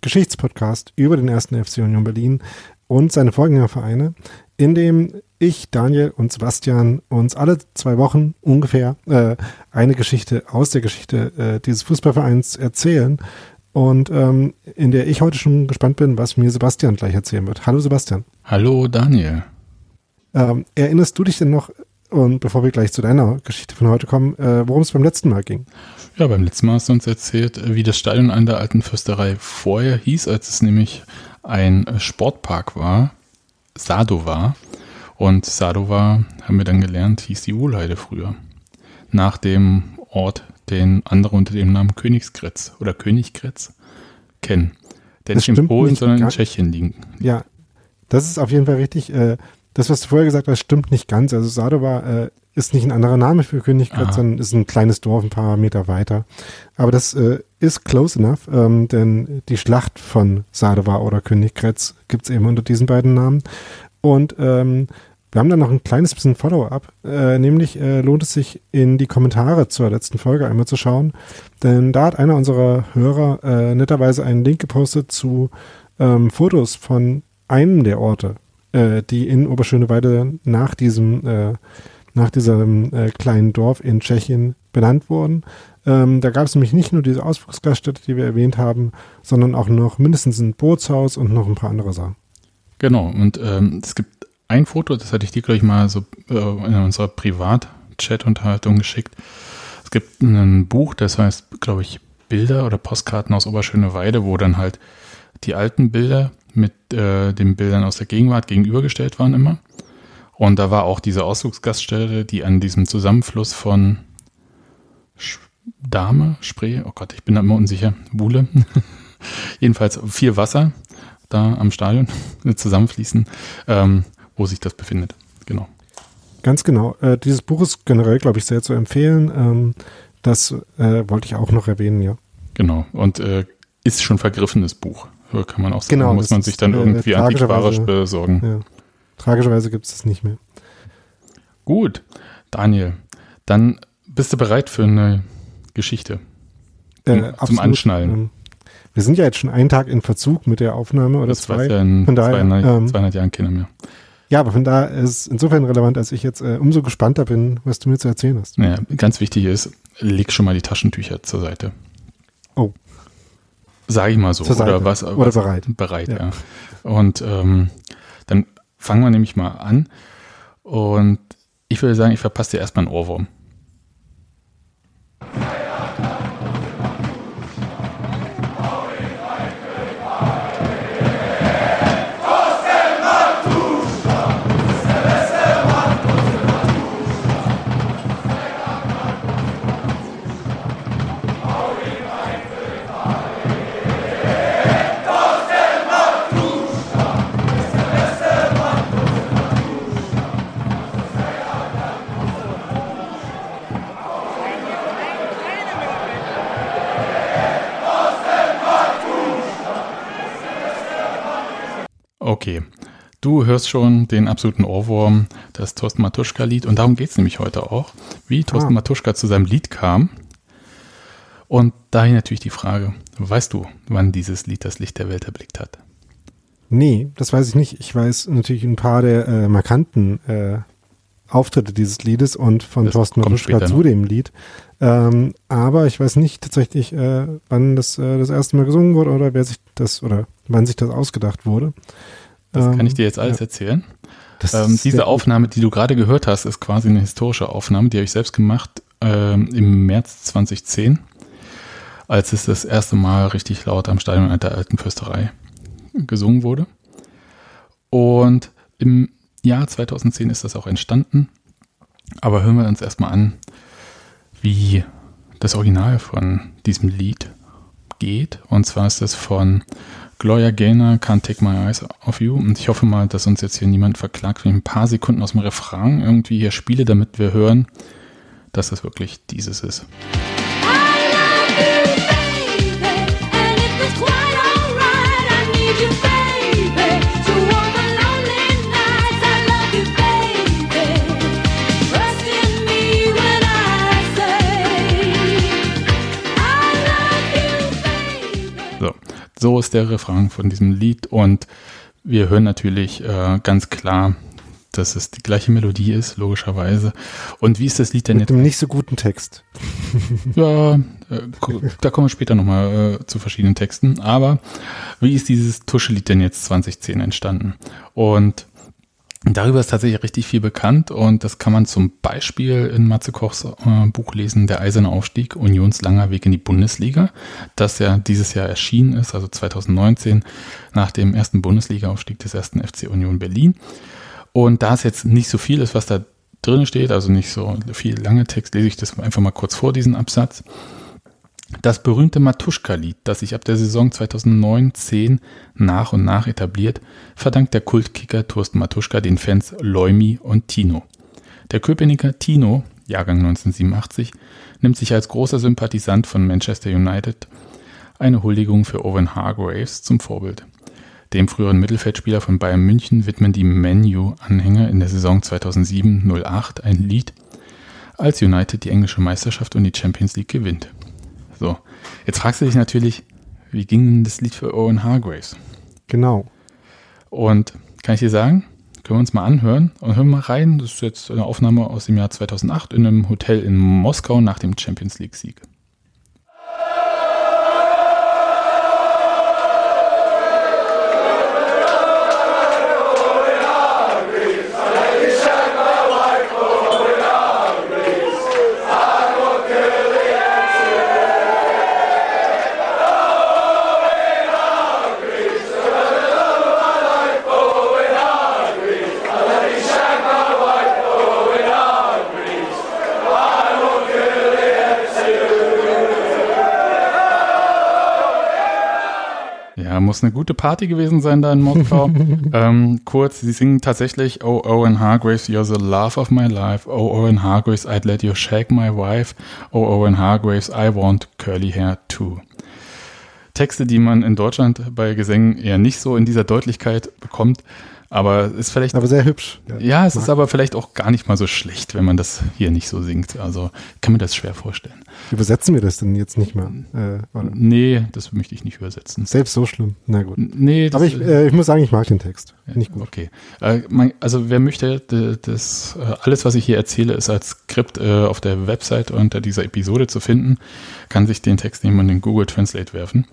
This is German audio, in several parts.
Geschichtspodcast über den ersten FC Union Berlin und seine Vorgängervereine, in dem ich, Daniel und Sebastian uns alle zwei Wochen ungefähr äh, eine Geschichte aus der Geschichte äh, dieses Fußballvereins erzählen und ähm, in der ich heute schon gespannt bin, was mir Sebastian gleich erzählen wird. Hallo Sebastian. Hallo Daniel. Ähm, erinnerst du dich denn noch, und bevor wir gleich zu deiner Geschichte von heute kommen, äh, worum es beim letzten Mal ging? Ja, beim letzten Mal hast du uns erzählt, wie das Stadion an der alten Fürsterei vorher hieß, als es nämlich ein Sportpark war, Sadova. Und Sadova, haben wir dann gelernt, hieß die Wohlheide früher. Nach dem Ort, den andere unter dem Namen Königsgrätz oder Königgrätz kennen. Der Das nicht in Polen, sondern in Tschechien liegen. Ja, das ist auf jeden Fall richtig. Äh, das, was du vorher gesagt hast, stimmt nicht ganz. Also Sadova äh, ist nicht ein anderer Name für Königgrätz, sondern ist ein kleines Dorf ein paar Meter weiter. Aber das äh, ist close enough, ähm, denn die Schlacht von Sadova oder Königgrätz gibt's eben unter diesen beiden Namen. Und ähm, wir haben dann noch ein kleines bisschen Follow-up, äh, nämlich äh, lohnt es sich in die Kommentare zur letzten Folge einmal zu schauen, denn da hat einer unserer Hörer äh, netterweise einen Link gepostet zu ähm, Fotos von einem der Orte, äh, die in Oberschöneweide nach diesem äh, nach diesem äh, kleinen Dorf in Tschechien benannt wurden. Ähm, da gab es nämlich nicht nur diese Ausflugsgaststätte, die wir erwähnt haben, sondern auch noch mindestens ein Bootshaus und noch ein paar andere Sachen. Genau, und ähm, es gibt ein Foto, das hatte ich dir gleich mal so äh, in unserer Privat-Chat-Unterhaltung geschickt. Es gibt ein Buch, das heißt, glaube ich, Bilder oder Postkarten aus Oberschöneweide, wo dann halt die alten Bilder mit äh, den Bildern aus der Gegenwart gegenübergestellt waren immer. Und da war auch diese Ausflugsgaststätte, die an diesem Zusammenfluss von Sch Dahme, Spree, oh Gott, ich bin da immer unsicher, Wuhle. Jedenfalls viel Wasser da am Stadion zusammenfließen, ähm, wo sich das befindet. Genau. Ganz genau. Äh, dieses Buch ist generell, glaube ich, sehr zu empfehlen. Ähm, das äh, wollte ich auch noch erwähnen, ja. Genau. Und äh, ist schon vergriffenes Buch, kann man auch sagen. Genau, Muss man sich dann irgendwie antiquarisch besorgen. ja. Tragischerweise gibt es das nicht mehr. Gut, Daniel, dann bist du bereit für eine Geschichte? Äh, Zum. Anschnallen. Ähm, wir sind ja jetzt schon einen Tag in Verzug mit der Aufnahme oder Das zwei. ja in Von daher, 200, ähm, 200 Jahren keiner mehr. Ja, aber von da ist es insofern relevant, als ich jetzt äh, umso gespannter bin, was du mir zu erzählen hast. Naja, ganz wichtig ist, leg schon mal die Taschentücher zur Seite. Oh. Sag ich mal so. Oder was? Oder was, bereit. Bereit, Ja. ja. Und ähm, dann fangen wir nämlich mal an. Und ich würde sagen, ich verpasse dir erstmal einen Ohrwurm. Du hörst schon den absoluten Ohrwurm, das Thorsten Matuschka-Lied. Und darum geht es nämlich heute auch, wie Thorsten Ah. Matuschka zu seinem Lied kam. Und daher natürlich die Frage, weißt du, wann dieses Lied das Licht der Welt erblickt hat? Nee, das weiß ich nicht. Ich weiß natürlich ein paar der äh, markanten äh, Auftritte dieses Liedes und von Das Thorsten Matuschka zu noch. dem Lied. Ähm, aber ich weiß nicht tatsächlich, äh, wann das äh, das erste Mal gesungen wurde oder wer sich das oder wann sich das ausgedacht wurde. Das Ähm, kann ich dir jetzt alles ja. erzählen. Ähm, diese. Aufnahme, die du gerade gehört hast, ist quasi eine historische Aufnahme, die habe ich selbst gemacht ähm, im März 2010, als es das erste Mal richtig laut am Stadion der Alten Fürsterei gesungen wurde. Und im Jahr 2010 ist das auch entstanden. Aber hören wir uns erstmal an, wie das Original von diesem Lied geht. Und zwar ist es von Gloria Gaynor, Can't Take My Eyes Off You. Und ich hoffe mal, dass uns jetzt hier niemand verklagt, wenn ich ein paar Sekunden aus dem Refrain irgendwie hier spiele, damit wir hören, dass es wirklich dieses ist. So, ist der Refrain von diesem Lied und wir hören natürlich äh, ganz klar, dass es die gleiche Melodie ist, logischerweise. Und wie ist das Lied denn Mit jetzt? dem nicht so guten Text. Ja, äh, da kommen wir später nochmal äh, zu verschiedenen Texten. Aber wie ist dieses Tuschelied denn jetzt 2010 entstanden? Und darüber ist tatsächlich richtig viel bekannt und das kann man zum Beispiel in Matze Kochs äh, Buch lesen, Der eiserne Aufstieg, Unions langer Weg in die Bundesliga, das ja dieses Jahr erschienen ist, also 2019, nach dem ersten Bundesliga-Aufstieg des ersten FC Union Berlin. Und da es jetzt nicht so viel ist, was da drin steht, also nicht so viel lange Text, lese ich das einfach mal kurz vor, diesen Absatz. Das berühmte Matuschka-Lied, das sich ab der Saison 2009-10 nach und nach etabliert, verdankt der Kultkicker Thorsten Matuschka den Fans Leumi und Tino. Der Köpenicker Tino, Jahrgang 1987, nimmt sich als großer Sympathisant von Manchester United eine Huldigung für Owen Hargraves zum Vorbild. Dem früheren Mittelfeldspieler von Bayern München widmen die Menu-Anhänger in der Saison 2007-08 ein Lied, als United die englische Meisterschaft und die Champions League gewinnt. So, jetzt fragst du dich natürlich, wie ging denn das Lied für Owen Hargraves? Genau. Und kann ich dir sagen, können wir uns mal anhören und hören mal rein. Das ist jetzt eine Aufnahme aus dem Jahr 2008 in einem Hotel in Moskau nach dem Champions League-Sieg. Ja, muss eine gute Party gewesen sein da in Moskau. ähm, kurz, sie singen tatsächlich Oh Owen Hargraves, you're the love of my life. Oh Owen Hargraves, I'd let you shake my wife. Oh Owen Hargraves, I want curly hair too. Texte, die man in Deutschland bei Gesängen eher nicht so in dieser Deutlichkeit bekommt, aber ist vielleicht Aber sehr hübsch. ja, es ist aber vielleicht auch gar nicht mal so schlecht, wenn man das hier nicht so singt. Also kann mir das schwer vorstellen. Übersetzen wir das denn jetzt nicht mal? Äh, oder? Nee, das möchte ich nicht übersetzen. Selbst so schlimm. Na gut. Nee, Aber ich, äh, ich muss sagen, ich mag den Text. Finde ich gut. Okay. Äh, man, also wer möchte, das, äh, alles, was ich hier erzähle, ist als Skript äh, auf der Website unter dieser Episode zu finden, kann sich den Text nehmen und in Google Translate werfen.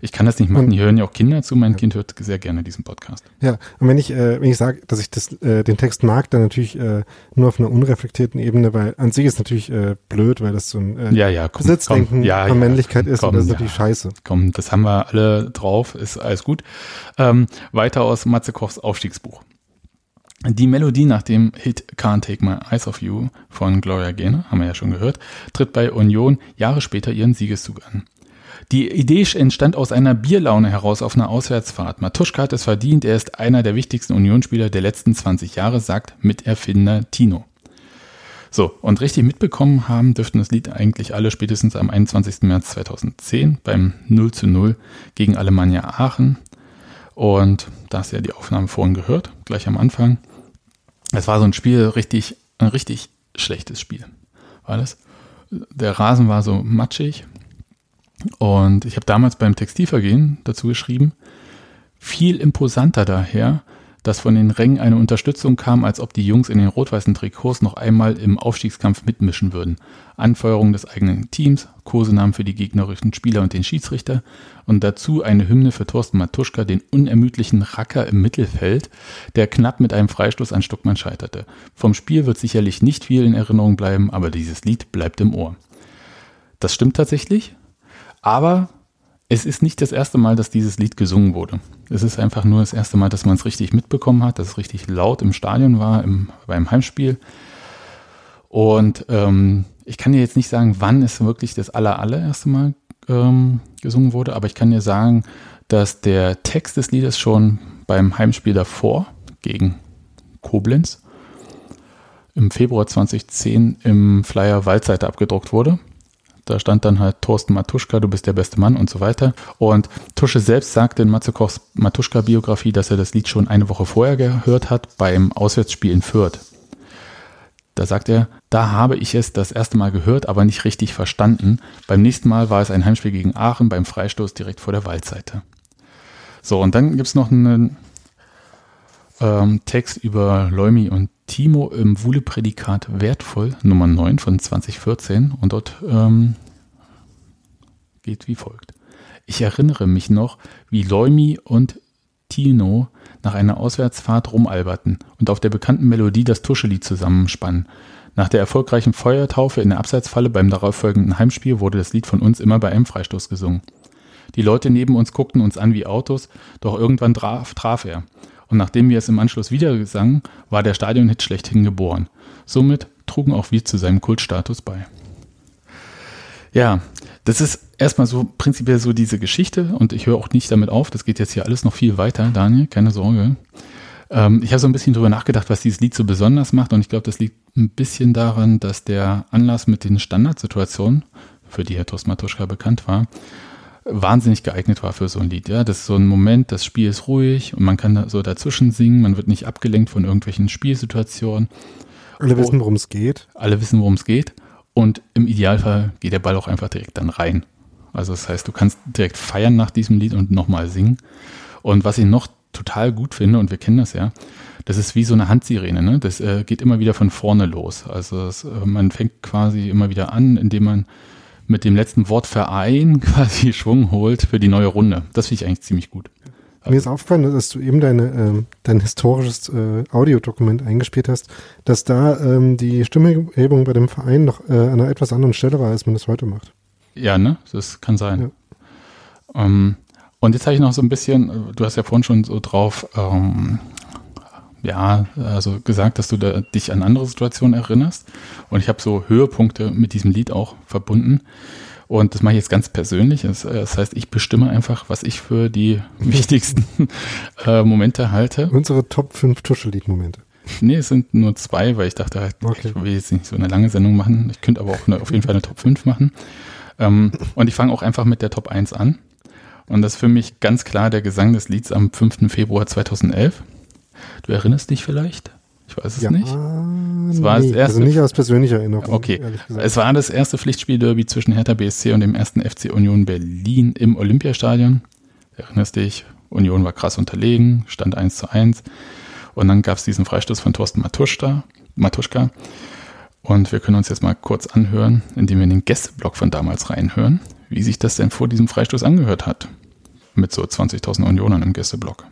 Ich kann das nicht machen. Und- Hier hören ja auch Kinder zu. Mein Kind hört sehr gerne diesen Podcast. Ja, und wenn ich, äh, wenn ich sage, dass ich das, äh, den Text mag, dann natürlich äh, nur auf einer unreflektierten Ebene, weil an sich ist natürlich äh, blöd, weil das so ein äh, Ja, ja, komm, Besitzdenken komm, ja, von ja, Männlichkeit ist komm, und das ist ja. natürlich scheiße. Komm, das haben wir alle drauf, ist alles gut. Ähm, weiter aus Matze Kochs Aufstiegsbuch. Die Melodie nach dem Hit Can't Take My Eyes Off You von Gloria Gaynor, haben wir ja schon gehört, tritt bei Union Jahre später ihren Siegeszug an. Die Idee entstand aus einer Bierlaune heraus auf einer Auswärtsfahrt. Matuschka hat es verdient, er ist einer der wichtigsten Unionsspieler der letzten 20 Jahre, sagt Miterfinder Tino. So, und richtig mitbekommen haben dürften das Lied eigentlich alle spätestens am 21. März 2010 beim 0 zu 0 gegen Alemannia Aachen. Und da hast du ja die Aufnahme vorhin gehört, gleich am Anfang. Es war so ein Spiel, richtig, ein richtig schlechtes Spiel. War das? Der Rasen war so matschig. Und ich habe damals beim Textilvergehen dazu geschrieben, viel imposanter daher, dass von den Rängen eine Unterstützung kam, als ob die Jungs in den rot-weißen Trikots noch einmal im Aufstiegskampf mitmischen würden. Anfeuerung des eigenen Teams, Kosenamen für die gegnerischen Spieler und den Schiedsrichter und dazu eine Hymne für Thorsten Matuschka, den unermüdlichen Racker im Mittelfeld, der knapp mit einem Freistoß an Stuckmann scheiterte. Vom Spiel wird sicherlich nicht viel in Erinnerung bleiben, aber dieses Lied bleibt im Ohr. Das stimmt tatsächlich, aber es ist nicht das erste Mal, dass dieses Lied gesungen wurde. Es ist einfach nur das erste Mal, dass man es richtig mitbekommen hat, dass es richtig laut im Stadion war, im, beim Heimspiel. Und ähm, ich kann dir jetzt nicht sagen, wann es wirklich das aller, allererste Mal ähm, gesungen wurde, aber ich kann dir sagen, dass der Text des Liedes schon beim Heimspiel davor gegen Koblenz im Februar 2010 im Flyer Waldseite abgedruckt wurde. Da stand dann halt Thorsten Matuschka, du bist der beste Mann und so weiter. Und Tusche selbst sagte in Matze Kochs Matuschka-Biografie, dass er das Lied schon eine Woche vorher gehört hat beim Auswärtsspiel in Fürth. Da sagt er, da habe ich es das erste Mal gehört, aber nicht richtig verstanden. Beim nächsten Mal war es ein Heimspiel gegen Aachen beim Freistoß direkt vor der Waldseite. So, und dann gibt es noch einen ähm, Text über Leumi und Timo im Wuhle-Prädikat wertvoll, Nummer 9 von 2014. Und dort ähm, geht wie folgt. Ich erinnere mich noch, wie Leumi und Tino nach einer Auswärtsfahrt rumalberten und auf der bekannten Melodie das Tuschelied zusammenspannen. Nach der erfolgreichen Feuertaufe in der Abseitsfalle beim darauffolgenden Heimspiel wurde das Lied von uns immer bei einem Freistoß gesungen. Die Leute neben uns guckten uns an wie Autos, doch irgendwann traf, traf er. Und nachdem wir es im Anschluss wieder sangen, war der Stadionhit schlechthin geboren. Somit trugen auch wir zu seinem Kultstatus bei. Ja, das ist erstmal so prinzipiell so diese Geschichte und ich höre auch nicht damit auf. Das geht jetzt hier alles noch viel weiter, Daniel, keine Sorge. Ähm, ich habe so ein bisschen drüber nachgedacht, was dieses Lied so besonders macht und ich glaube, das liegt ein bisschen daran, dass der Anlass mit den Standardsituationen, für die Herr Thorsten Matuschka bekannt war, wahnsinnig geeignet war für so ein Lied. Ja, das ist so ein Moment, das Spiel ist ruhig und man kann da so dazwischen singen, man wird nicht abgelenkt von irgendwelchen Spielsituationen. Alle wissen, worum es geht. Alle wissen, worum es geht. Und im Idealfall geht der Ball auch einfach direkt dann rein. Also das heißt, du kannst direkt feiern nach diesem Lied und nochmal singen. Und was ich noch total gut finde, und wir kennen das ja, das ist wie so eine Handsirene. Ne? Das äh, geht immer wieder von vorne los. Also es, äh, man fängt quasi immer wieder an, indem man mit dem letzten Wort Verein quasi Schwung holt für die neue Runde. Das finde ich eigentlich ziemlich gut. Mir ist aufgefallen, dass du eben deine, ähm, dein historisches äh, Audiodokument eingespielt hast, dass da ähm, die Stimmhebung bei dem Verein noch äh, an einer etwas anderen Stelle war, als man das heute macht. Ja, ne? Das kann sein. Ähm, und jetzt habe ich noch so ein bisschen, du hast ja vorhin schon so drauf, ähm, ja, also gesagt, dass du da, dich an andere Situationen erinnerst. Und ich habe so Höhepunkte mit diesem Lied auch verbunden. Und das mache ich jetzt ganz persönlich. Das, äh, heißt, ich bestimme einfach, was ich für die wichtigsten äh, Momente halte. Unsere Top 5 Tuschelied-Momente. Nee, es sind nur zwei, weil ich dachte halt, Okay. ich will jetzt nicht so eine lange Sendung machen. Ich könnte aber auch eine, auf jeden Fall eine Top 5 machen. Ähm, und ich fange auch einfach mit der Top 1 an. Und das ist für mich ganz klar der Gesang des Lieds am 5. Februar 2011. Du erinnerst dich vielleicht? Ich weiß es ja, nicht. Es war das nee, erste- also nicht aus persönlicher Erinnerung. Okay, es war das erste Pflichtspiel-Derby zwischen Hertha BSC und dem ersten FC Union Berlin im Olympiastadion. Erinnerst dich, Union war krass unterlegen, stand 1 zu 1. Und dann gab es diesen Freistoß von Thorsten Matuschka, Matuschka. Und wir können uns jetzt mal kurz anhören, indem wir in den Gästeblock von damals reinhören, wie sich das denn vor diesem Freistoß angehört hat. Mit so 20.000 Unionern im Gästeblock.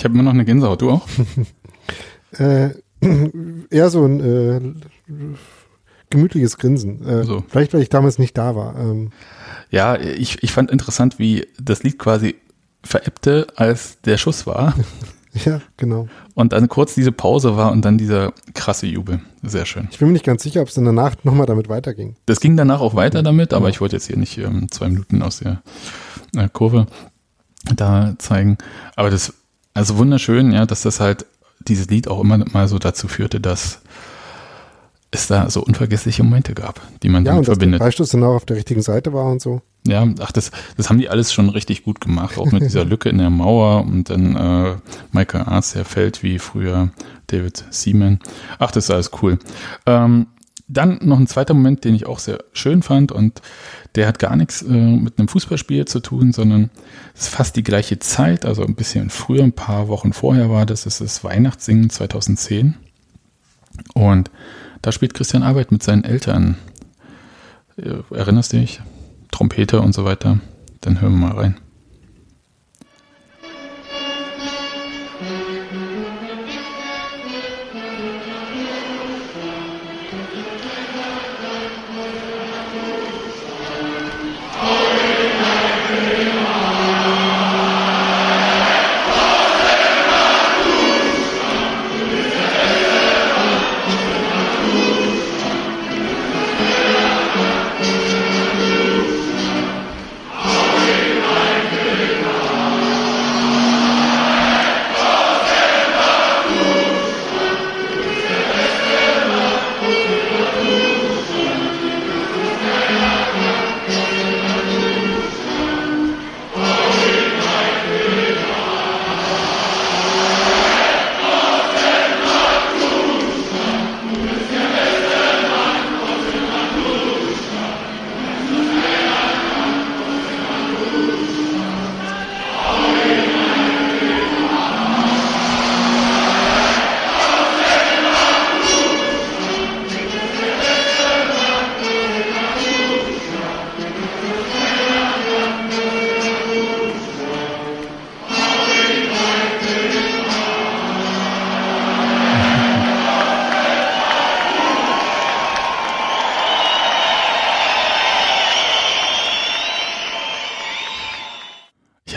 Ich habe immer noch eine Gänsehaut, du auch? Äh, eher so ein äh, gemütliches Grinsen. Äh, So. Vielleicht, weil ich damals nicht da war. Ähm, Ja, ich, ich fand interessant, wie das Lied quasi verebbte, als der Schuss war. Ja, genau. Und dann kurz diese Pause war und dann dieser krasse Jubel. Sehr schön. Ich bin mir nicht ganz sicher, ob es in der Nacht nochmal damit weiterging. Das ging danach auch weiter damit, aber ich wollte jetzt hier nicht ähm, zwei Minuten aus der äh, Kurve da zeigen. Aber das, also wunderschön, ja, dass das halt dieses Lied auch immer mal so dazu führte, dass es da so unvergessliche Momente gab, die man Ja, damit und verbindet. Freistoß dann auch auf der richtigen Seite war und so. Ja, ach, das, das haben die alles schon richtig gut gemacht, auch mit dieser Lücke in der Mauer und dann äh, Michael Arzt, der fällt wie früher David Seaman. Ach, das ist alles cool. Ähm, dann noch ein zweiter Moment, den ich auch sehr schön fand und der hat gar nichts äh, mit einem Fußballspiel zu tun, sondern es ist fast die gleiche Zeit, also ein bisschen früher, ein paar Wochen vorher war das, es ist das Weihnachtssingen 2010 und da spielt Christian Arbeit mit seinen Eltern. Äh, Erinnerst du dich? Trompete und so weiter. Dann hören wir mal rein.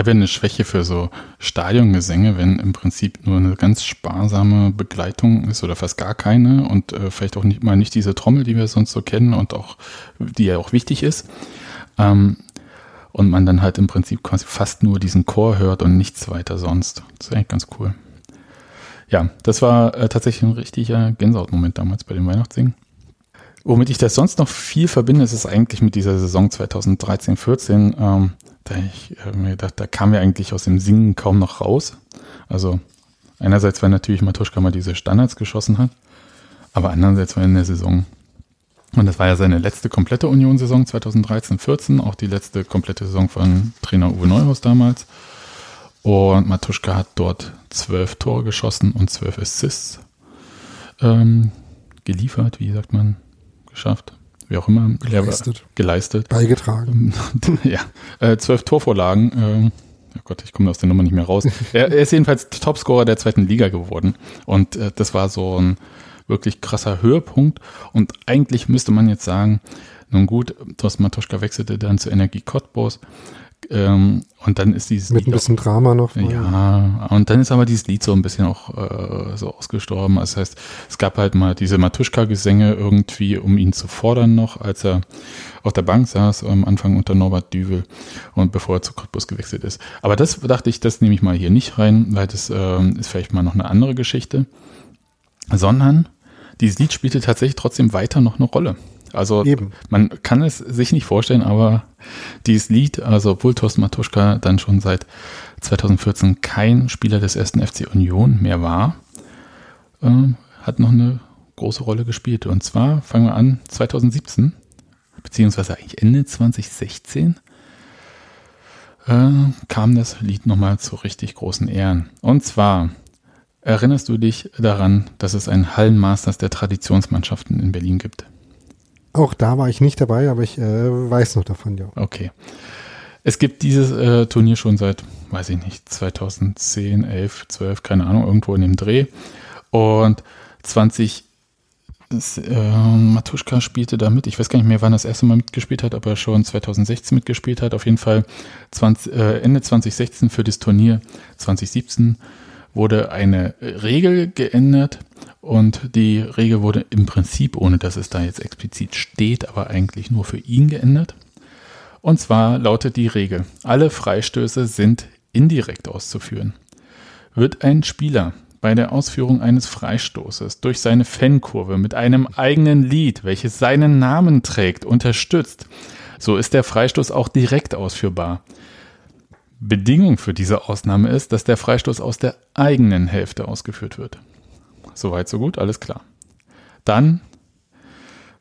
Habe ja eine Schwäche für so Stadiongesänge, wenn im Prinzip nur eine ganz sparsame Begleitung ist oder fast gar keine und äh, vielleicht auch nicht mal nicht diese Trommel, die wir sonst so kennen und auch, die ja auch wichtig ist. Ähm, und man dann halt im Prinzip quasi fast nur diesen Chor hört und nichts weiter sonst. Das ist eigentlich ganz cool. Ja, das war äh, tatsächlich ein richtiger Gänsehautmoment damals bei dem Weihnachtssingen. Womit ich das sonst noch viel verbinde, ist es eigentlich mit dieser Saison 2013-14. Ähm, da ich äh, mir gedacht, da kamen wir eigentlich aus dem Singen kaum noch raus. Also einerseits, weil natürlich Matuschka mal diese Standards geschossen hat, aber andererseits war in der Saison, und das war ja seine letzte komplette Union-Saison 2013-14, auch die letzte komplette Saison von Trainer Uwe Neuhaus damals. Und Matuschka hat dort zwölf Tore geschossen und zwölf Assists ähm, geliefert, wie sagt man, geschafft, wie auch immer. Geleistet. Geleistet. Beigetragen. ja, äh, zwölf Torvorlagen. Ähm, oh Gott, ich komme aus der Nummer nicht mehr raus. er, er ist jedenfalls Topscorer der zweiten Liga geworden. Und äh, das war so ein wirklich krasser Höhepunkt. Und eigentlich müsste man jetzt sagen, nun gut, Thorsten Matuschka wechselte dann zur Energie Cottbus. Ähm, und dann ist dieses Mit ein Lied auch- bisschen Drama noch. ja, und dann ist aber dieses Lied so ein bisschen auch äh, so ausgestorben. Das heißt, es gab halt mal diese Matuschka-Gesänge irgendwie, um ihn zu fordern noch, als er auf der Bank saß, am Anfang unter Norbert Düvel und bevor er zu Cottbus gewechselt ist. Aber das dachte ich, das nehme ich mal hier nicht rein, weil das ähm, ist vielleicht mal noch eine andere Geschichte. Sondern dieses Lied spielte tatsächlich trotzdem weiter noch eine Rolle. Also Eben. man kann es sich nicht vorstellen, aber dieses Lied, also obwohl Thorsten Matuschka dann schon seit 2014 kein Spieler des ersten FC Union mehr war, ähm, hat noch eine große Rolle gespielt. Und zwar fangen wir an 2017, beziehungsweise eigentlich Ende 2016, äh, kam das Lied nochmal zu richtig großen Ehren. Und zwar erinnerst du dich daran, dass es ein Hallenmasters der Traditionsmannschaften in Berlin gibt? Auch da war ich nicht dabei, aber ich äh, weiß noch davon, ja. Okay. Es gibt dieses äh, Turnier schon seit, weiß ich nicht, 2010, 11, 12, keine Ahnung, irgendwo in dem Dreh. Und 20, äh, Matuschka spielte da mit. Ich weiß gar nicht mehr, wann das erste Mal mitgespielt hat, ob er schon 2016 mitgespielt hat. Auf jeden Fall 20, äh, Ende 2016 für das Turnier 2017 wurde eine Regel geändert und die Regel wurde im Prinzip, ohne dass es da jetzt explizit steht, aber eigentlich nur für ihn geändert. Und zwar lautet die Regel, alle Freistöße sind indirekt auszuführen. Wird ein Spieler bei der Ausführung eines Freistoßes durch seine Fankurve mit einem eigenen Lied, welches seinen Namen trägt, unterstützt, so ist der Freistoß auch direkt ausführbar. Bedingung für diese Ausnahme ist, dass der Freistoß aus der eigenen Hälfte ausgeführt wird. Soweit, so gut, alles klar. Dann,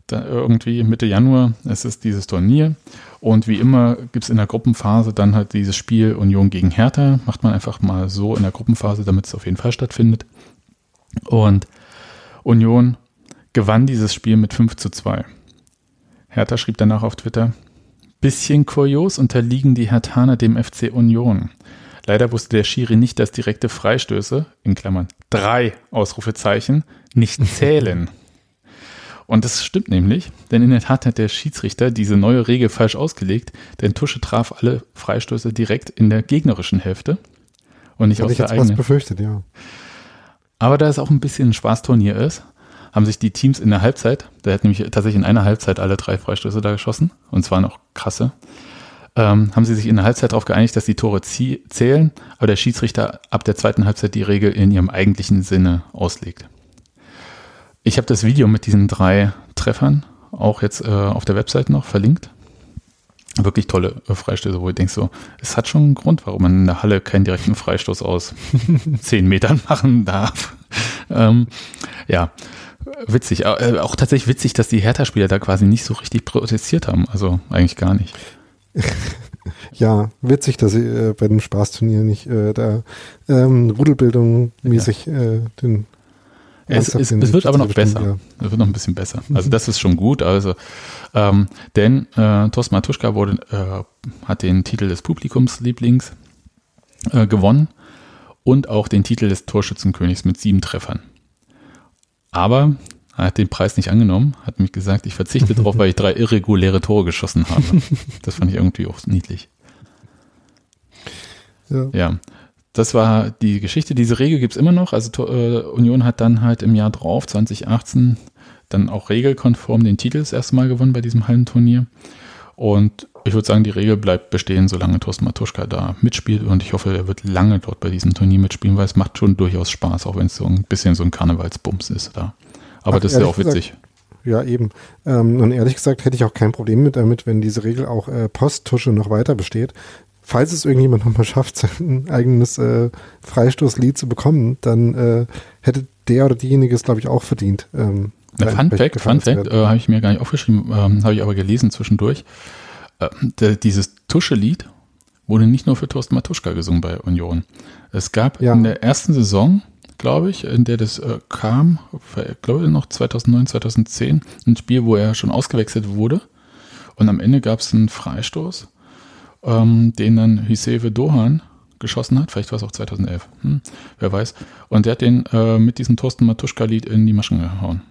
da irgendwie Mitte Januar, es ist dieses Turnier und wie immer gibt es in der Gruppenphase dann halt dieses Spiel Union gegen Hertha. Macht man einfach mal so in der Gruppenphase, damit es auf jeden Fall stattfindet. Und Union gewann dieses Spiel mit 5 zu 2. Hertha schrieb danach auf Twitter, bisschen kurios unterliegen die Hertaner dem FC Union. Leider wusste der Schiri nicht, dass direkte Freistöße, in Klammern drei Ausrufezeichen, nicht zählen. Und das stimmt nämlich, denn in der Tat hat der Schiedsrichter diese neue Regel falsch ausgelegt, denn Tusche traf alle Freistöße direkt in der gegnerischen Hälfte und nicht Hatte aus ich der jetzt eigenen. befürchtet, ja. Aber da es auch ein bisschen ein Spaßturnier ist, haben sich die Teams in der Halbzeit, der hat nämlich tatsächlich in einer Halbzeit alle drei Freistöße da geschossen, und zwar noch krasse, ähm, haben sie sich in der Halbzeit darauf geeinigt, dass die Tore zählen, aber der Schiedsrichter ab der zweiten Halbzeit die Regel in ihrem eigentlichen Sinne auslegt. Ich habe das Video mit diesen drei Treffern auch jetzt äh, auf der Website noch verlinkt. Wirklich tolle äh, Freistöße, wo ich denke so, es hat schon einen Grund, warum man in der Halle keinen direkten Freistoß aus zehn Metern machen darf. ähm, ja, witzig. Äh, auch tatsächlich witzig, dass die Hertha-Spieler da quasi nicht so richtig protestiert haben. Also eigentlich gar nicht. Ja, witzig, dass sie äh, bei dem Spaßturnier nicht äh, da ähm, Rudelbildung mäßig äh, den Es, es, den es wird aber noch besser. Es wird noch ein bisschen besser. Also das ist schon gut. Also ähm, denn äh, Thorsten Matuschka wurde, äh, hat den Titel des Publikumslieblings äh, gewonnen und auch den Titel des Torschützenkönigs mit sieben Treffern. Aber er hat den Preis nicht angenommen, hat mich gesagt, ich verzichte darauf, weil ich drei irreguläre Tore geschossen habe. Das fand ich irgendwie auch niedlich. Ja. Ja, das war die Geschichte. Diese Regel gibt es immer noch. Also äh, Union hat dann halt im Jahr drauf, 2018, dann auch regelkonform den Titel das erste Mal gewonnen bei diesem Hallenturnier. Und ich würde sagen, die Regel bleibt bestehen, solange Thorsten Matuschka da mitspielt. Und ich hoffe, er wird lange dort bei diesem Turnier mitspielen, weil es macht schon durchaus Spaß, auch wenn es so ein bisschen so ein Karnevalsbums ist da. Aber Ach, das ist ja auch witzig. Ja, eben. Ähm, und ehrlich gesagt hätte ich auch kein Problem mit damit, wenn diese Regel auch äh, Posttusche noch weiter besteht. Falls es irgendjemand nochmal schafft, sein eigenes äh, Freistoßlied zu bekommen, dann äh, hätte der oder diejenige es, glaube ich, auch verdient. Ähm, Fun Fact, Fun Fact, äh, habe ich mir gar nicht aufgeschrieben, ähm, habe ich aber gelesen zwischendurch. Äh, dieses Tusche-Lied wurde nicht nur für Thorsten Matuschka gesungen bei Union. Es gab Ja. in der ersten Saison, glaube ich, in der das äh, kam, ich glaube noch 2009, 2010, ein Spiel, wo er schon ausgewechselt wurde. Und am Ende gab es einen Freistoß, ähm, den dann Hüsefe Dohan geschossen hat. Vielleicht war es auch 2011. Hm, wer weiß. Und der hat den äh, mit diesem Thorsten Matuschka-Lied in die Maschen gehauen.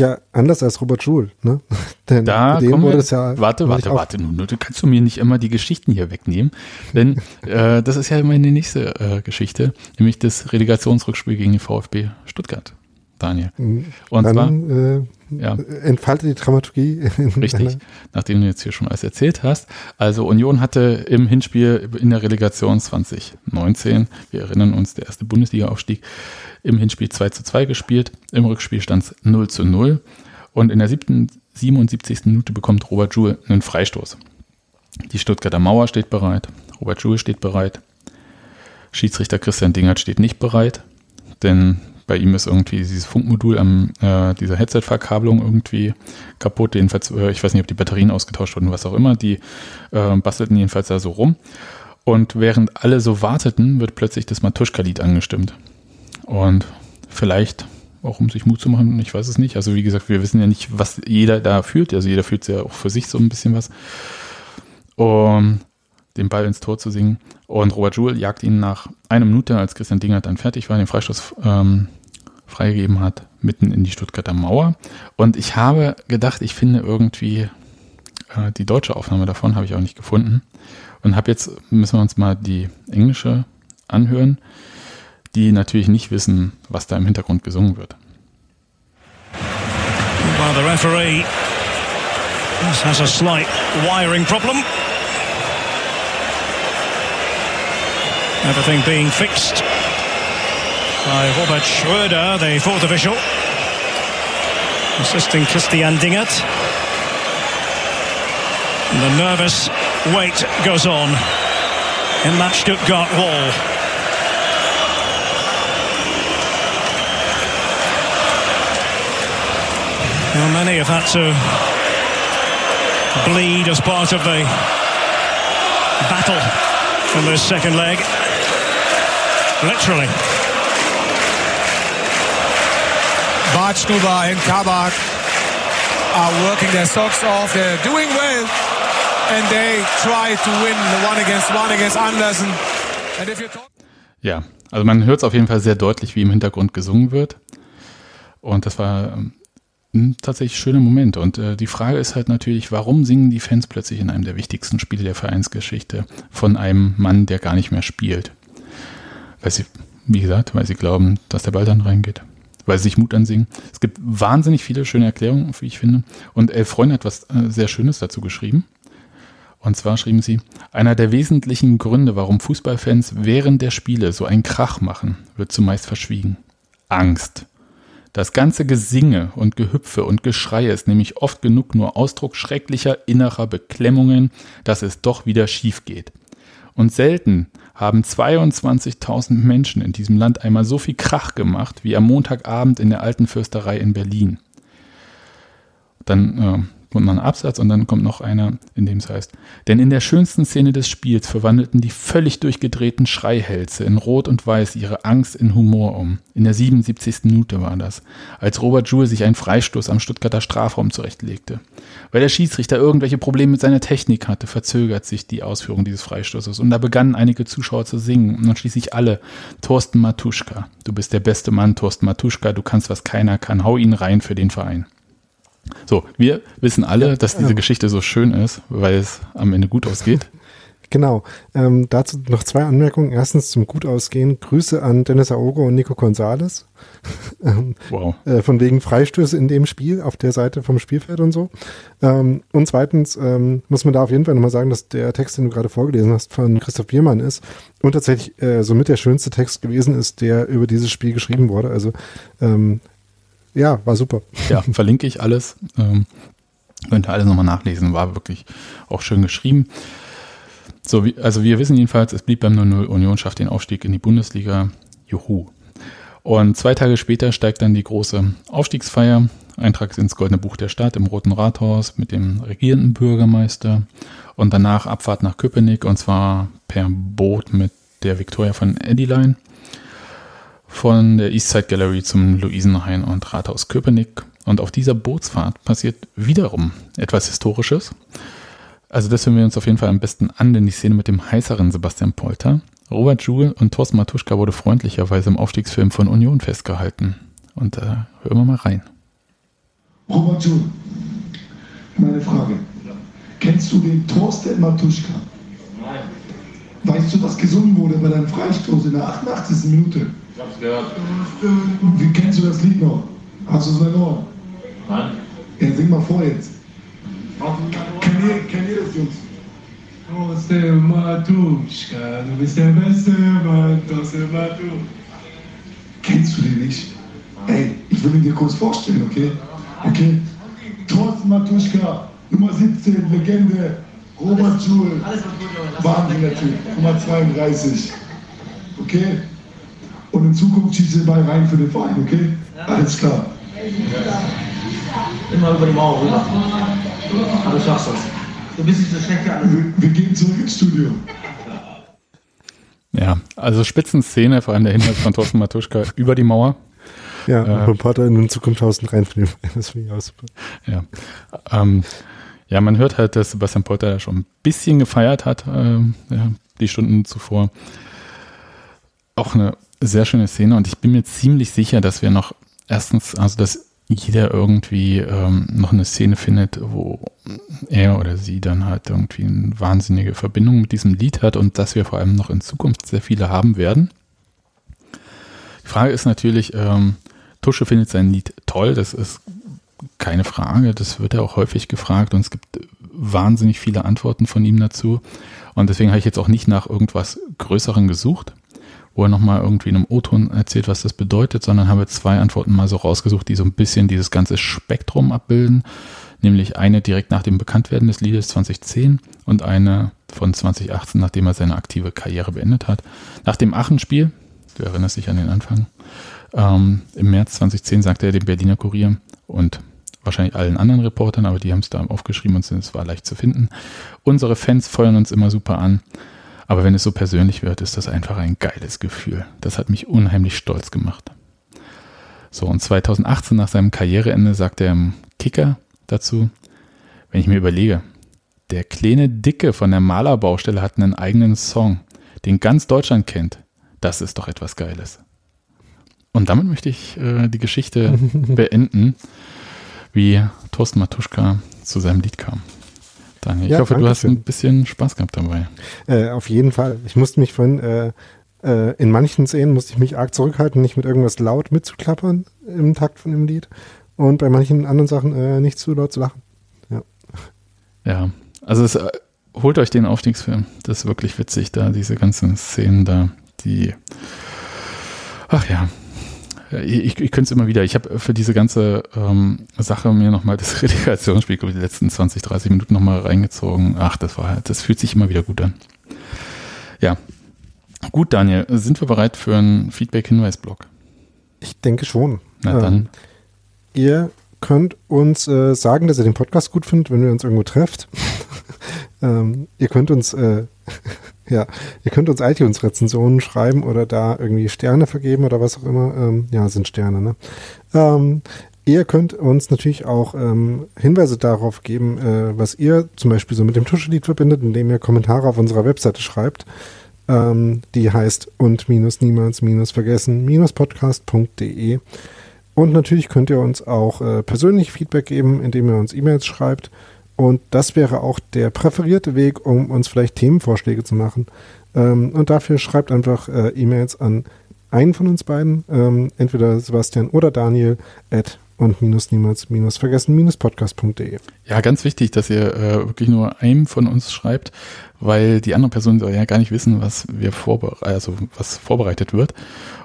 Ja, anders als Robert Schul, ne? Denn Da kommen wurde wir, es ja warte, warte, warte, nun, du kannst du mir nicht immer die Geschichten hier wegnehmen, denn äh, das ist ja meine nächste äh, Geschichte, nämlich das Relegationsrückspiel gegen den VfB Stuttgart, Daniel. Und zwar, Dann äh, ja, entfalte die Dramaturgie. in richtig, nachdem du jetzt hier schon alles erzählt hast. Also Union hatte im Hinspiel in der Relegation 2019, wir erinnern uns, der erste Bundesliga-Aufstieg, im Hinspiel 2 zu 2 gespielt, im Rückspiel stand es 0 zu 0 und in der siebten, 77. Minute bekommt Robert Joule einen Freistoß. Die Stuttgarter Mauer steht bereit, Robert Joule steht bereit, Schiedsrichter Christian Dingert steht nicht bereit, denn bei ihm ist irgendwie dieses Funkmodul am äh, dieser Headset-Verkabelung irgendwie kaputt. Jedenfalls, äh, ich weiß nicht, ob die Batterien ausgetauscht wurden, was auch immer. Die äh, bastelten jedenfalls da so rum. Und während alle so warteten, wird plötzlich das Matuschka-Lied angestimmt. Und vielleicht auch um sich Mut zu machen, ich weiß es nicht. Also wie gesagt, wir wissen ja nicht, was jeder da fühlt. Also jeder fühlt ja auch für sich so ein bisschen was. Um den Ball ins Tor zu singen. Und Robert Joule jagt ihn nach einer Minute, als Christian Dingert dann fertig war, den Freistoß ähm, freigegeben hat, mitten in die Stuttgarter Mauer. Und ich habe gedacht, ich finde irgendwie äh, die deutsche Aufnahme davon, habe ich auch nicht gefunden. Und habe jetzt, müssen wir uns mal die englische anhören. die natürlich nicht wissen, was da im Hintergrund gesungen wird. Well, the referee has a slight wiring problem. Everything being fixed by Robert Schröder, the fourth official, assisting Christian Dingert. The nervous wait goes on in that Stuttgart wall. Well, many have had to bleed as part of the battle from this second leg. Literally. Bartschnuber and Kabak are working their socks off. They're doing well. And they try to win the one against one against Andersen. And if you talk Ja, also man hört es auf jeden Fall sehr deutlich, wie im Hintergrund gesungen wird. Und das war ähm, ein tatsächlich schöner Moment. Und äh, die Frage ist halt natürlich, warum singen die Fans plötzlich in einem der wichtigsten Spiele der Vereinsgeschichte von einem Mann, der gar nicht mehr spielt? Weil sie, wie gesagt, weil sie glauben, dass der Ball dann reingeht. Weil sie sich Mut ansingen. Es gibt wahnsinnig viele schöne Erklärungen, wie ich finde. Und Elf Freunde hat was äh, sehr Schönes dazu geschrieben. Und zwar schrieben sie, einer der wesentlichen Gründe, warum Fußballfans während der Spiele so einen Krach machen, wird zumeist verschwiegen. Angst. Das ganze Gesinge und Gehüpfe und Geschreie ist nämlich oft genug nur Ausdruck schrecklicher innerer Beklemmungen, dass es doch wieder schief geht. Und selten haben 22.000 Menschen in diesem Land einmal so viel Krach gemacht wie am Montagabend in der alten Fürsterei in Berlin. Dann äh, kommt noch ein Absatz und dann kommt noch einer, in dem es heißt, denn in der schönsten Szene des Spiels verwandelten die völlig durchgedrehten Schreihälse in Rot und Weiß ihre Angst in Humor um. In der 77. Minute war das, als Robert Joule sich einen Freistoß am Stuttgarter Strafraum zurechtlegte. Weil der Schiedsrichter irgendwelche Probleme mit seiner Technik hatte, verzögert sich die Ausführung dieses Freistoßes und da begannen einige Zuschauer zu singen und dann schließlich alle. Thorsten Matuschka, du bist der beste Mann, Thorsten Matuschka, du kannst, was keiner kann, hau ihn rein für den Verein. So, wir wissen alle, dass diese Geschichte so schön ist, weil es am Ende gut ausgeht. Genau. Ähm, dazu noch zwei Anmerkungen. Erstens zum gut ausgehen. Grüße an Dennis Aogo und Nico Gonzalez. ähm, Wow. äh, von wegen Freistöße in dem Spiel auf der Seite vom Spielfeld und so. Ähm, und zweitens ähm, muss man da auf jeden Fall nochmal sagen, dass der Text, den du gerade vorgelesen hast, von Christoph Biermann ist und tatsächlich äh, somit der schönste Text gewesen ist, der über dieses Spiel geschrieben wurde. Also ähm, ja, war super. Ja, verlinke ich alles. Ähm, könnt ihr alles nochmal nachlesen. War wirklich auch schön geschrieben. So, wie, also wir wissen jedenfalls, es blieb beim 0-0. Union schafft den Aufstieg in die Bundesliga. Juhu. Und zwei Tage später steigt dann die große Aufstiegsfeier. Eintrag ins Goldene Buch der Stadt im Roten Rathaus mit dem regierenden Bürgermeister. Und danach Abfahrt nach Köpenick und zwar per Boot mit der Victoria von Ediline von der Eastside Gallery zum Luisenhain und Rathaus Köpenick. Und auf dieser Bootsfahrt passiert wiederum etwas Historisches. Also das hören wir uns auf jeden Fall am besten an, denn die Szene mit dem heißeren Sebastian Polter. Robert Joule und Thorsten Matuschka wurde freundlicherweise im Aufstiegsfilm von Union festgehalten. Und da äh, hören wir mal rein. Robert Joule, meine Frage. Kennst du den Thorsten Matuschka? Nein, Weißt du, was gesungen wurde bei deinem Freistoß in der 88. Minute? ich hab's gehört. Wie kennst du das Lied noch? Hast du es in Ohren? Nein. Ja, sing mal vor jetzt. Kennt ihr, kennt ihr das, Jungs? Thorsten Matuschka, du bist der beste Mann, Matuschka. Kennst du den nicht? Ey, ich will ihn dir kurz vorstellen, okay? Okay. Thorsten Matuschka, Nummer 17, Legende, Robert Joule. Wahnsinniger Typ, Nummer 32. Okay? Und in Zukunft schießt ihr den Ball rein für den Verein, okay? Alles klar. Immer über die Mauer rüber. Aber du schaffst das. Du bist nicht so schlecht wie alle. Wir, wir gehen zurück ins Studio. Ja, also Spitzenszene, vor allem der Hinweis von Thorsten Matuschka über die Mauer. Ja, Äh, und Reporter in Zukunft 1000 rein für den Verein. Das finde ich auch super. Ja. Ähm, ja, man hört halt, dass Sebastian Polter schon ein bisschen gefeiert hat, ähm, ja, die Stunden zuvor. Auch eine sehr schöne Szene und ich bin mir ziemlich sicher, dass wir noch erstens, also dass jeder irgendwie ähm, noch eine Szene findet, wo er oder sie dann halt irgendwie eine wahnsinnige Verbindung mit diesem Lied hat und dass wir vor allem noch in Zukunft sehr viele haben werden. Frage ist natürlich, ähm, Tusche findet sein Lied toll, das ist keine Frage, das wird ja auch häufig gefragt und es gibt wahnsinnig viele Antworten von ihm dazu. Und deswegen habe ich jetzt auch nicht nach irgendwas Größeren gesucht, wo er nochmal irgendwie in einem O-Ton erzählt, was das bedeutet, sondern habe zwei Antworten mal so rausgesucht, die so ein bisschen dieses ganze Spektrum abbilden. Nämlich eine direkt nach dem Bekanntwerden des Liedes 2010 und eine von 2018, nachdem er seine aktive Karriere beendet hat. Nach dem Aachen-Spiel, du erinnerst dich an den Anfang, ähm, im März 2010 sagte er dem Berliner Kurier und wahrscheinlich allen anderen Reportern, aber die haben es da aufgeschrieben und es war leicht zu finden. Unsere Fans feuern uns immer super an, aber wenn es so persönlich wird, ist das einfach ein geiles Gefühl. Das hat mich unheimlich stolz gemacht. So, und 2018 nach seinem Karriereende sagte er im Kicker dazu, wenn ich mir überlege, der kleine Dicke von der Malerbaustelle hat einen eigenen Song, den ganz Deutschland kennt. Das ist doch etwas Geiles. Und damit möchte ich äh, die Geschichte beenden, wie Thorsten Matuschka zu seinem Lied kam. Daniel, ich Ja, hoffe, du hast schön. ein bisschen Spaß gehabt dabei. Äh, auf jeden Fall. Ich musste mich vorhin, äh, äh, in manchen Szenen musste ich mich arg zurückhalten, nicht mit irgendwas laut mitzuklappern im Takt von dem Lied. Und bei manchen anderen Sachen äh, nicht zu laut zu lachen. Ja. Ja, also es, äh, holt euch den Aufstiegsfilm. Das ist wirklich witzig, da diese ganzen Szenen da, die. Ach ja. Ich, ich könnte es immer wieder. Ich habe für diese ganze ähm, Sache mir nochmal das Relegationsspiel, glaube ich, die letzten 20, 30 Minuten nochmal reingezogen. Ach, das war halt, das fühlt sich immer wieder gut an. Ja. Gut, Daniel, sind wir bereit für einen Feedback-Hinweis-Blog? Ich denke schon. Na dann. Ähm, ihr könnt uns äh, sagen, dass ihr den Podcast gut findet, wenn ihr uns irgendwo trefft. ähm, ihr könnt uns äh, ja, ihr könnt uns iTunes-Rezensionen schreiben oder da irgendwie Sterne vergeben oder was auch immer. Ähm, ja, sind Sterne, ne? Ähm, ihr könnt uns natürlich auch ähm, Hinweise darauf geben, äh, was ihr zum Beispiel so mit dem Tuschelied verbindet, indem ihr Kommentare auf unserer Webseite schreibt. Ähm, die heißt und minus niemals minus vergessen minus podcast.de. Und natürlich könnt ihr uns auch äh, persönlich Feedback geben, indem ihr uns E-Mails schreibt. Und das wäre auch der präferierte Weg, um uns vielleicht Themenvorschläge zu machen. Ähm, und dafür schreibt einfach äh, E-Mails an einen von uns beiden, ähm, entweder Sebastian oder Daniel, at und minus niemals minus vergessen minus podcast.de. Ja, ganz wichtig, dass ihr äh, wirklich nur einem von uns schreibt, weil die anderen Personen soll ja gar nicht wissen, was wir vorbere also was vorbereitet wird.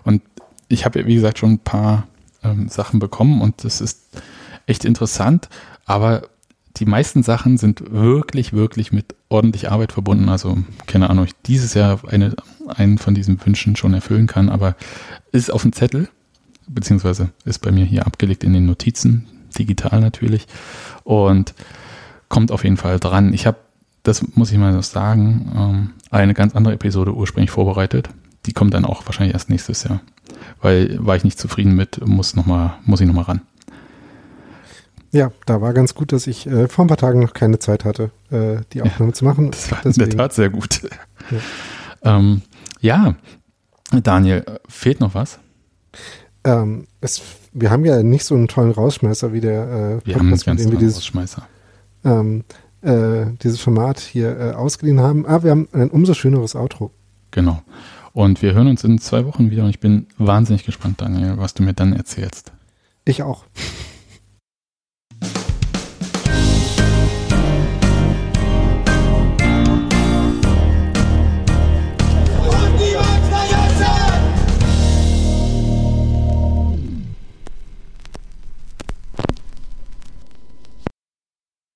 Und ich habe wie gesagt, schon ein paar ähm, Sachen bekommen und das ist echt interessant, aber die meisten Sachen sind wirklich, wirklich mit ordentlich Arbeit verbunden. Also, keine Ahnung, ich dieses Jahr eine, einen von diesen Wünschen schon erfüllen kann, aber ist auf dem Zettel, beziehungsweise ist bei mir hier abgelegt in den Notizen, digital natürlich, und kommt auf jeden Fall dran. Ich habe, das muss ich mal so sagen, ähm, eine ganz andere Episode ursprünglich vorbereitet. Die kommt dann auch wahrscheinlich erst nächstes Jahr, weil war ich nicht zufrieden mit, muss noch mal, muss ich noch mal ran. Ja, da war ganz gut, dass ich äh, vor ein paar Tagen noch keine Zeit hatte, äh, die Aufnahme zu machen. Das war in der Tat sehr gut. Ja, ähm, ja. Daniel, fehlt noch was? Ähm, es, wir haben ja nicht so einen tollen Rausschmeißer wie der äh, Wir haben einen ganz wir tollen dieses, Rausschmeißer. ähm, äh, dieses Format hier äh, ausgeliehen haben. Aber wir haben ein umso schöneres Outro. Genau. Und wir hören uns in zwei Wochen wieder und ich bin wahnsinnig gespannt, Daniel, was du mir dann erzählst. Ich auch.